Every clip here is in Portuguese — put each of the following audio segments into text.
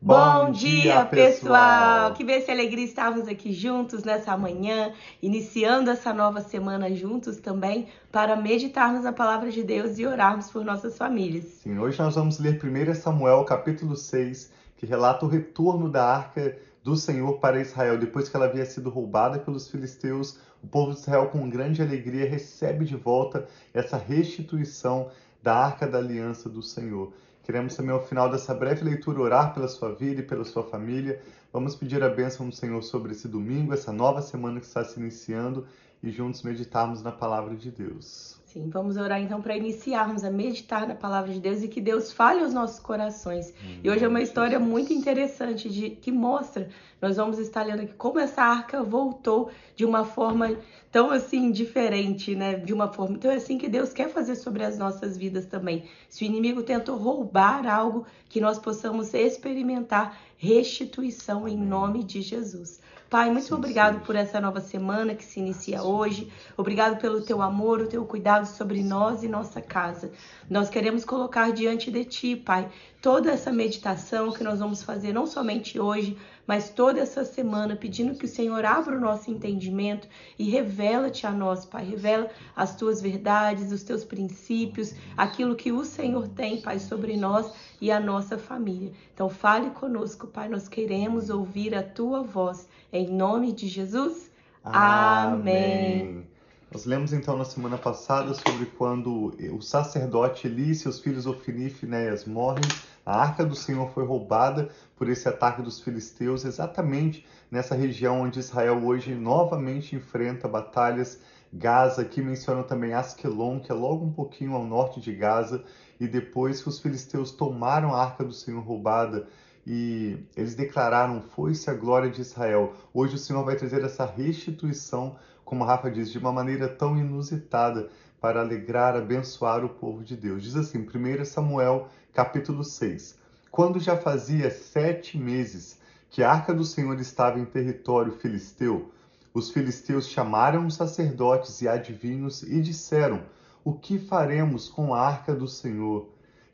Bom dia, pessoal! Que bênção e alegria estarmos aqui juntos nessa manhã, iniciando essa nova semana juntos também, para meditarmos a palavra de Deus e orarmos por nossas famílias. Sim, hoje nós vamos ler 1 Samuel, capítulo 6, que relata o retorno da arca do Senhor para Israel. Depois que ela havia sido roubada pelos filisteus, o povo de Israel, com grande alegria, recebe de volta essa restituição da arca da aliança do Senhor. Queremos também, ao final dessa breve leitura, orar pela sua vida e pela sua família. Vamos pedir a bênção do Senhor sobre esse domingo, essa nova semana que está se iniciando e juntos meditarmos na palavra de Deus. Sim, vamos orar então para iniciarmos a meditar na palavra de Deus e que Deus fale aos nossos corações. Hum, e hoje é uma história muito interessante de que mostra, nós vamos estar lendo aqui como essa arca voltou de uma forma tão assim diferente, né? De uma forma. Então é assim que Deus quer fazer sobre as nossas vidas também. Se o inimigo tentou roubar algo, que nós possamos experimentar restituição em nome de Jesus. Pai, muito obrigado por essa nova semana que se inicia hoje. Obrigado pelo teu amor, o teu cuidado sobre nós e nossa casa. Nós queremos colocar diante de ti, Pai, toda essa meditação que nós vamos fazer, não somente hoje, mas toda essa semana, pedindo que o Senhor abra o nosso entendimento e revela-te a nós, Pai. Revela as tuas verdades, os teus princípios, aquilo que o Senhor tem, Pai, sobre nós e a nossa família. Então, fale conosco, Pai. Nós queremos ouvir a tua voz. Em nome de Jesus. Amém. Amém. Nós lemos então na semana passada sobre quando o sacerdote Eli e seus filhos Ofini e Finéias morrem a arca do Senhor foi roubada por esse ataque dos filisteus, exatamente nessa região onde Israel hoje novamente enfrenta batalhas. Gaza, aqui mencionam também Askelon, que é logo um pouquinho ao norte de Gaza, e depois que os filisteus tomaram a arca do Senhor roubada e eles declararam: Foi-se a glória de Israel. Hoje o Senhor vai trazer essa restituição, como Rafa diz, de uma maneira tão inusitada para alegrar, abençoar o povo de Deus. Diz assim, 1 Samuel capítulo 6. Quando já fazia sete meses que a arca do Senhor estava em território filisteu, os filisteus chamaram os sacerdotes e adivinhos e disseram: O que faremos com a arca do Senhor?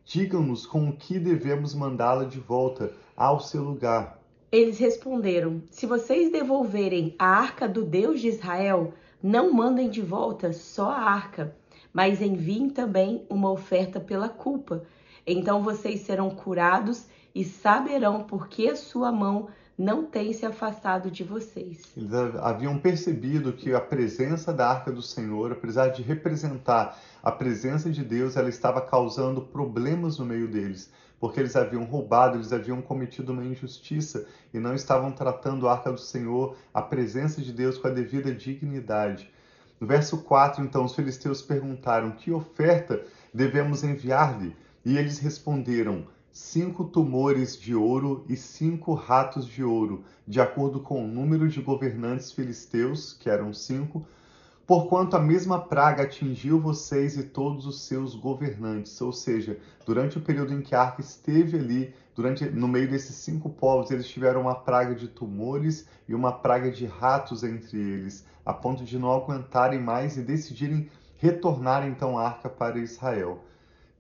Digam-nos com o que devemos mandá-la de volta ao seu lugar. Eles responderam: Se vocês devolverem a arca do Deus de Israel, não mandem de volta só a arca, mas enviem também uma oferta pela culpa. Então vocês serão curados e saberão por que sua mão não tem se afastado de vocês. Eles haviam percebido que a presença da arca do Senhor, apesar de representar a presença de Deus, ela estava causando problemas no meio deles, porque eles haviam roubado, eles haviam cometido uma injustiça e não estavam tratando a arca do Senhor, a presença de Deus com a devida dignidade. No verso 4, então, os filisteus perguntaram: Que oferta devemos enviar-lhe? E eles responderam: cinco tumores de ouro e cinco ratos de ouro, de acordo com o número de governantes filisteus, que eram cinco, porquanto a mesma praga atingiu vocês e todos os seus governantes. Ou seja, durante o período em que a arca esteve ali, durante no meio desses cinco povos, eles tiveram uma praga de tumores e uma praga de ratos entre eles, a ponto de não aguentarem mais e decidirem retornar então a arca para Israel.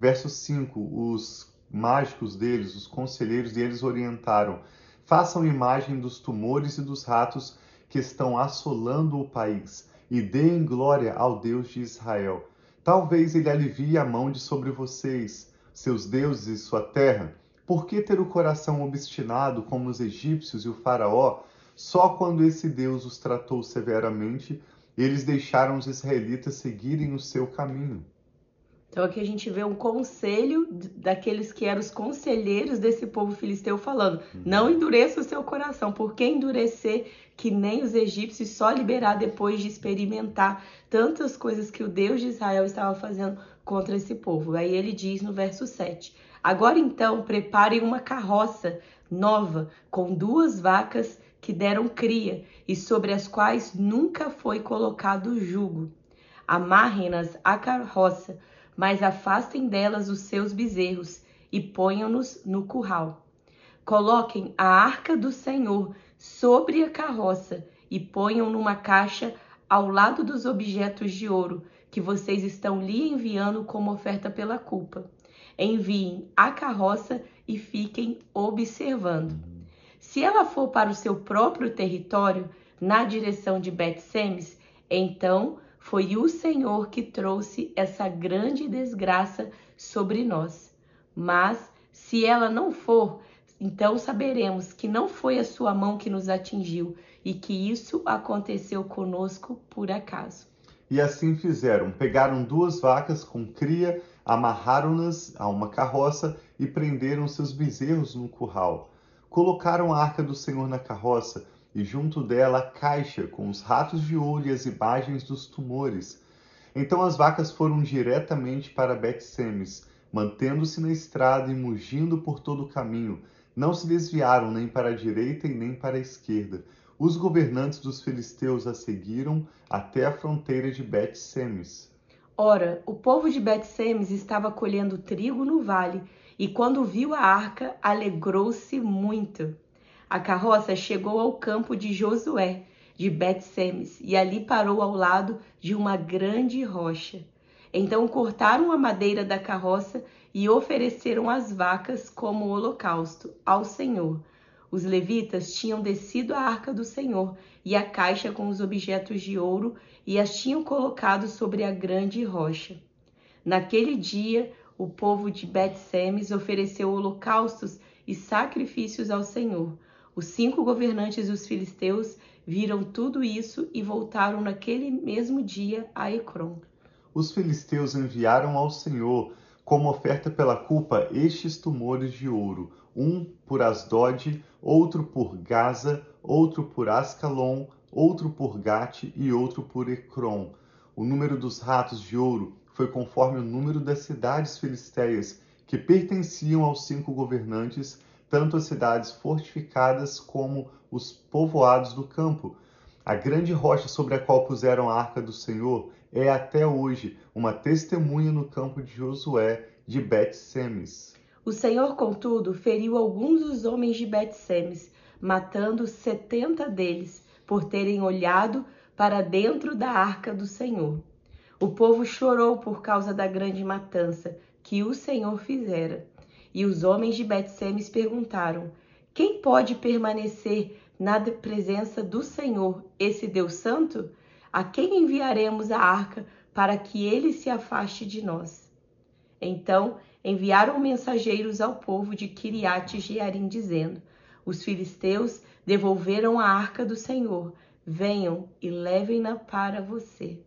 Verso 5: Os mágicos deles, os conselheiros deles orientaram: façam imagem dos tumores e dos ratos que estão assolando o país e deem glória ao Deus de Israel. Talvez ele alivie a mão de sobre vocês, seus deuses e sua terra. Por que ter o coração obstinado como os egípcios e o faraó? Só quando esse Deus os tratou severamente, eles deixaram os israelitas seguirem o seu caminho. Então aqui a gente vê um conselho daqueles que eram os conselheiros desse povo filisteu falando: uhum. não endureça o seu coração, porque endurecer que nem os egípcios só liberar depois de experimentar tantas coisas que o Deus de Israel estava fazendo contra esse povo. Aí ele diz no verso 7: Agora então preparem uma carroça nova com duas vacas que deram cria e sobre as quais nunca foi colocado jugo. Amarrem-nas à carroça mas afastem delas os seus bezerros e ponham-nos no curral. Coloquem a arca do Senhor sobre a carroça e ponham numa caixa ao lado dos objetos de ouro que vocês estão lhe enviando como oferta pela culpa. Enviem a carroça e fiquem observando. Se ela for para o seu próprio território, na direção de Bet-Semes, então foi o Senhor que trouxe essa grande desgraça sobre nós. Mas se ela não for, então saberemos que não foi a sua mão que nos atingiu e que isso aconteceu conosco por acaso. E assim fizeram: pegaram duas vacas com cria, amarraram-nas a uma carroça e prenderam seus bezerros no curral. Colocaram a arca do Senhor na carroça e junto dela a caixa com os ratos de ouro e as imagens dos tumores. Então as vacas foram diretamente para Bet-Semes, mantendo-se na estrada e mugindo por todo o caminho. Não se desviaram nem para a direita e nem para a esquerda. Os governantes dos filisteus a seguiram até a fronteira de Bet-Semes. Ora, o povo de Bet-Semes estava colhendo trigo no vale, e quando viu a arca, alegrou-se muito. A carroça chegou ao campo de Josué, de Bet-Semes, e ali parou ao lado de uma grande rocha. Então cortaram a madeira da carroça e ofereceram as vacas como holocausto ao Senhor. Os levitas tinham descido a arca do Senhor e a caixa com os objetos de ouro e as tinham colocado sobre a grande rocha. Naquele dia, o povo de Bet-Semes ofereceu holocaustos e sacrifícios ao Senhor. Os cinco governantes dos filisteus viram tudo isso e voltaram naquele mesmo dia a Ecrom. Os filisteus enviaram ao Senhor como oferta pela culpa estes tumores de ouro, um por Asdod, outro por Gaza, outro por Ascalon, outro por Gate e outro por Ecrom. O número dos ratos de ouro foi conforme o número das cidades filisteias que pertenciam aos cinco governantes tanto as cidades fortificadas como os povoados do campo. A grande rocha sobre a qual puseram a arca do Senhor é até hoje uma testemunha no campo de Josué de Bet-Semes. O Senhor, contudo, feriu alguns dos homens de Bet-Semes, matando setenta deles, por terem olhado para dentro da arca do Senhor. O povo chorou por causa da grande matança que o Senhor fizera. E os homens de Betsemes perguntaram: Quem pode permanecer na presença do Senhor, esse Deus Santo? A quem enviaremos a arca para que ele se afaste de nós? Então enviaram mensageiros ao povo de Kiriat Jearim, dizendo: Os filisteus devolveram a arca do Senhor. Venham e levem-na para você.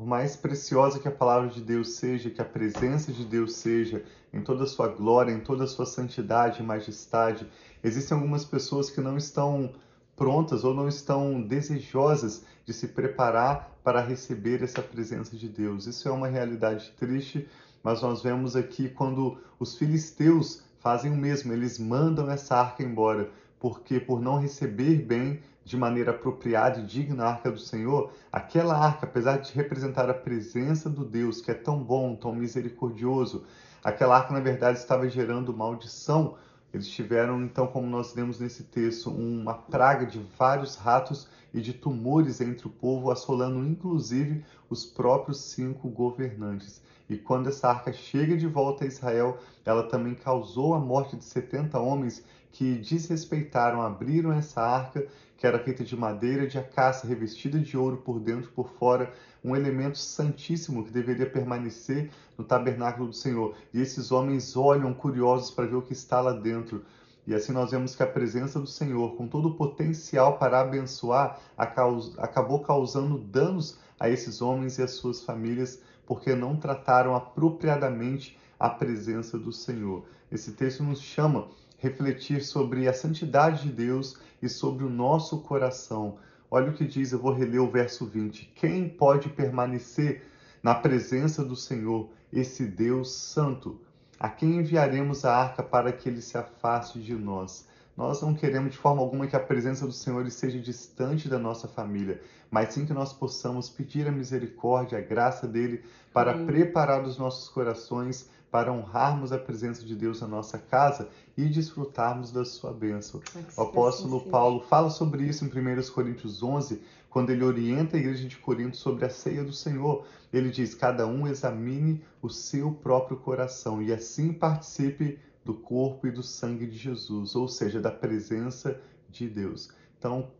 Por mais preciosa que a palavra de Deus seja, que a presença de Deus seja, em toda a sua glória, em toda a sua santidade e majestade, existem algumas pessoas que não estão prontas ou não estão desejosas de se preparar para receber essa presença de Deus. Isso é uma realidade triste, mas nós vemos aqui quando os filisteus fazem o mesmo, eles mandam essa arca embora, porque por não receber bem de maneira apropriada e digna a arca do Senhor, aquela arca, apesar de representar a presença do Deus que é tão bom, tão misericordioso, aquela arca na verdade estava gerando maldição. Eles tiveram, então, como nós lemos nesse texto, uma praga de vários ratos e de tumores entre o povo, assolando inclusive os próprios cinco governantes. E quando essa arca chega de volta a Israel, ela também causou a morte de 70 homens que desrespeitaram, abriram essa arca, que era feita de madeira de acácia, revestida de ouro por dentro e por fora, um elemento santíssimo que deveria permanecer no tabernáculo do Senhor. E esses homens olham curiosos para ver o que está lá dentro. E assim nós vemos que a presença do Senhor, com todo o potencial para abençoar, acabou causando danos a esses homens e às suas famílias, porque não trataram apropriadamente a presença do Senhor. Esse texto nos chama refletir sobre a santidade de Deus e sobre o nosso coração. Olha o que diz, eu vou reler o verso 20. Quem pode permanecer na presença do Senhor, esse Deus santo? A quem enviaremos a arca para que ele se afaste de nós? Nós não queremos de forma alguma que a presença do Senhor esteja distante da nossa família, mas sim que nós possamos pedir a misericórdia, a graça dele para preparar os nossos corações para honrarmos a presença de Deus na nossa casa e desfrutarmos da sua bênção. O apóstolo Paulo fala sobre isso em 1 Coríntios 11, quando ele orienta a igreja de Corinto sobre a ceia do Senhor. Ele diz: Cada um examine o seu próprio coração e assim participe do corpo e do sangue de Jesus, ou seja, da presença de Deus. Então,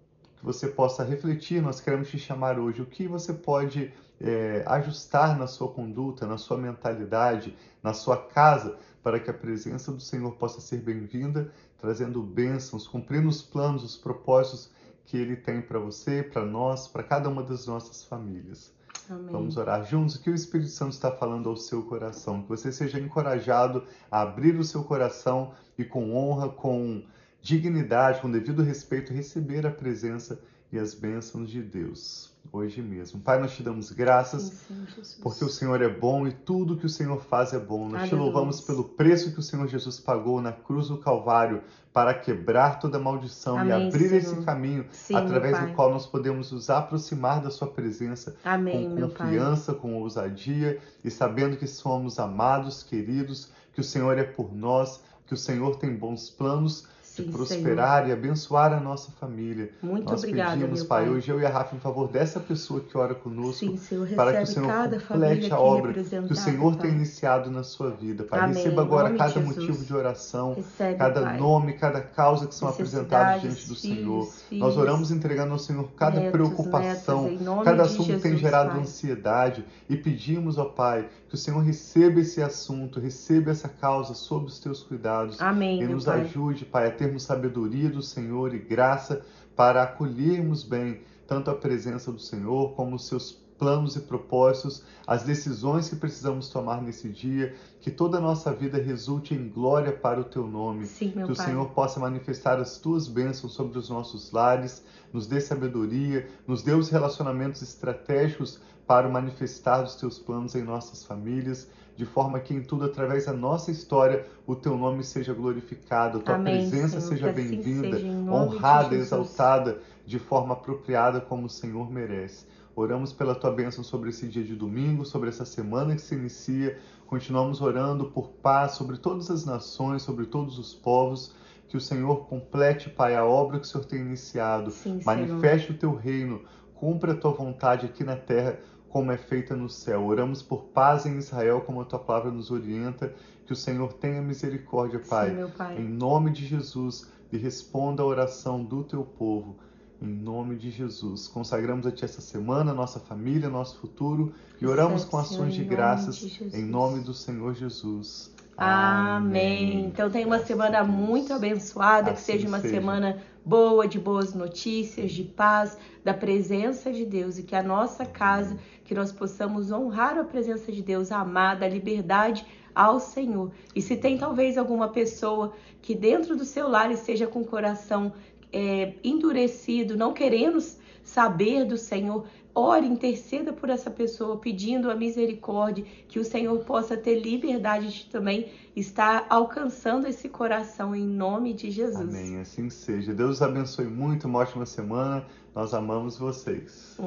que você possa refletir, nós queremos te chamar hoje, o que você pode é, ajustar na sua conduta, na sua mentalidade, na sua casa, para que a presença do Senhor possa ser bem-vinda, trazendo bênçãos, cumprindo os planos, os propósitos que Ele tem para você, para nós, para cada uma das nossas famílias. Amém. Vamos orar juntos. O que o Espírito Santo está falando ao seu coração? Que você seja encorajado a abrir o seu coração e com honra, com dignidade, com devido respeito, receber a presença e as bênçãos de Deus hoje mesmo. Pai, nós te damos graças sim, sim, porque o Senhor é bom e tudo que o Senhor faz é bom. Nós Aleluia. te louvamos pelo preço que o Senhor Jesus pagou na cruz do Calvário para quebrar toda maldição Amém, e abrir Senhor. esse caminho sim, através do qual nós podemos nos aproximar da sua presença Amém, com confiança, com ousadia e sabendo que somos amados, queridos, que o Senhor é por nós, que o Senhor tem bons planos Sim, prosperar Senhor. e abençoar a nossa família. Muito Nós obrigada, pedimos, pai, pai, hoje eu e a Rafa em favor dessa pessoa que ora conosco, Sim, Senhor, para que o Senhor complete a obra que o Senhor pai. tem iniciado na sua vida, Pai. Amém. Receba agora cada motivo de oração, Recebe, cada pai. nome, cada causa que são apresentados diante do filhos, Senhor. Filhos, Nós oramos entregando ao Senhor cada netos, preocupação, netos, cada assunto que tem gerado pai. ansiedade e pedimos, ó Pai, que o Senhor receba esse assunto, receba essa causa sob os teus cuidados Amém, e nos ajude, Pai, a termos sabedoria do Senhor e graça para acolhermos bem tanto a presença do Senhor como os seus planos e propósitos, as decisões que precisamos tomar nesse dia, que toda a nossa vida resulte em glória para o teu nome. Sim, que o pai. Senhor possa manifestar as tuas bênçãos sobre os nossos lares, nos dê sabedoria, nos dê os relacionamentos estratégicos para manifestar os teus planos em nossas famílias de forma que em tudo, através da nossa história, o teu nome seja glorificado, a tua Amém, presença Senhor, seja assim bem-vinda, assim honrada, exaltada de forma apropriada como o Senhor merece. Oramos pela tua bênção sobre esse dia de domingo, sobre essa semana que se inicia. Continuamos orando por paz sobre todas as nações, sobre todos os povos. Que o Senhor complete, Pai, a obra que o Senhor tem iniciado. Sim, Manifeste Senhor. o teu reino. Cumpra a tua vontade aqui na terra como é feita no céu. Oramos por paz em Israel, como a tua palavra nos orienta. Que o Senhor tenha misericórdia, Pai. Sim, pai. Em nome de Jesus, e responda a oração do teu povo. Em nome de Jesus. Consagramos a Ti essa semana, nossa família, nosso futuro e oramos com ações de graças de em nome do Senhor Jesus. Amém. Então tenha uma semana muito abençoada, assim que seja uma seja. semana boa, de boas notícias, de paz, da presença de Deus e que a nossa casa, que nós possamos honrar a presença de Deus, amar, da liberdade ao Senhor. E se tem talvez alguma pessoa que dentro do seu lar esteja com o coração é, endurecido, não querendo saber do Senhor, ore, interceda por essa pessoa, pedindo a misericórdia, que o Senhor possa ter liberdade de também estar alcançando esse coração em nome de Jesus. Amém, assim seja. Deus abençoe muito, uma ótima semana. Nós amamos vocês.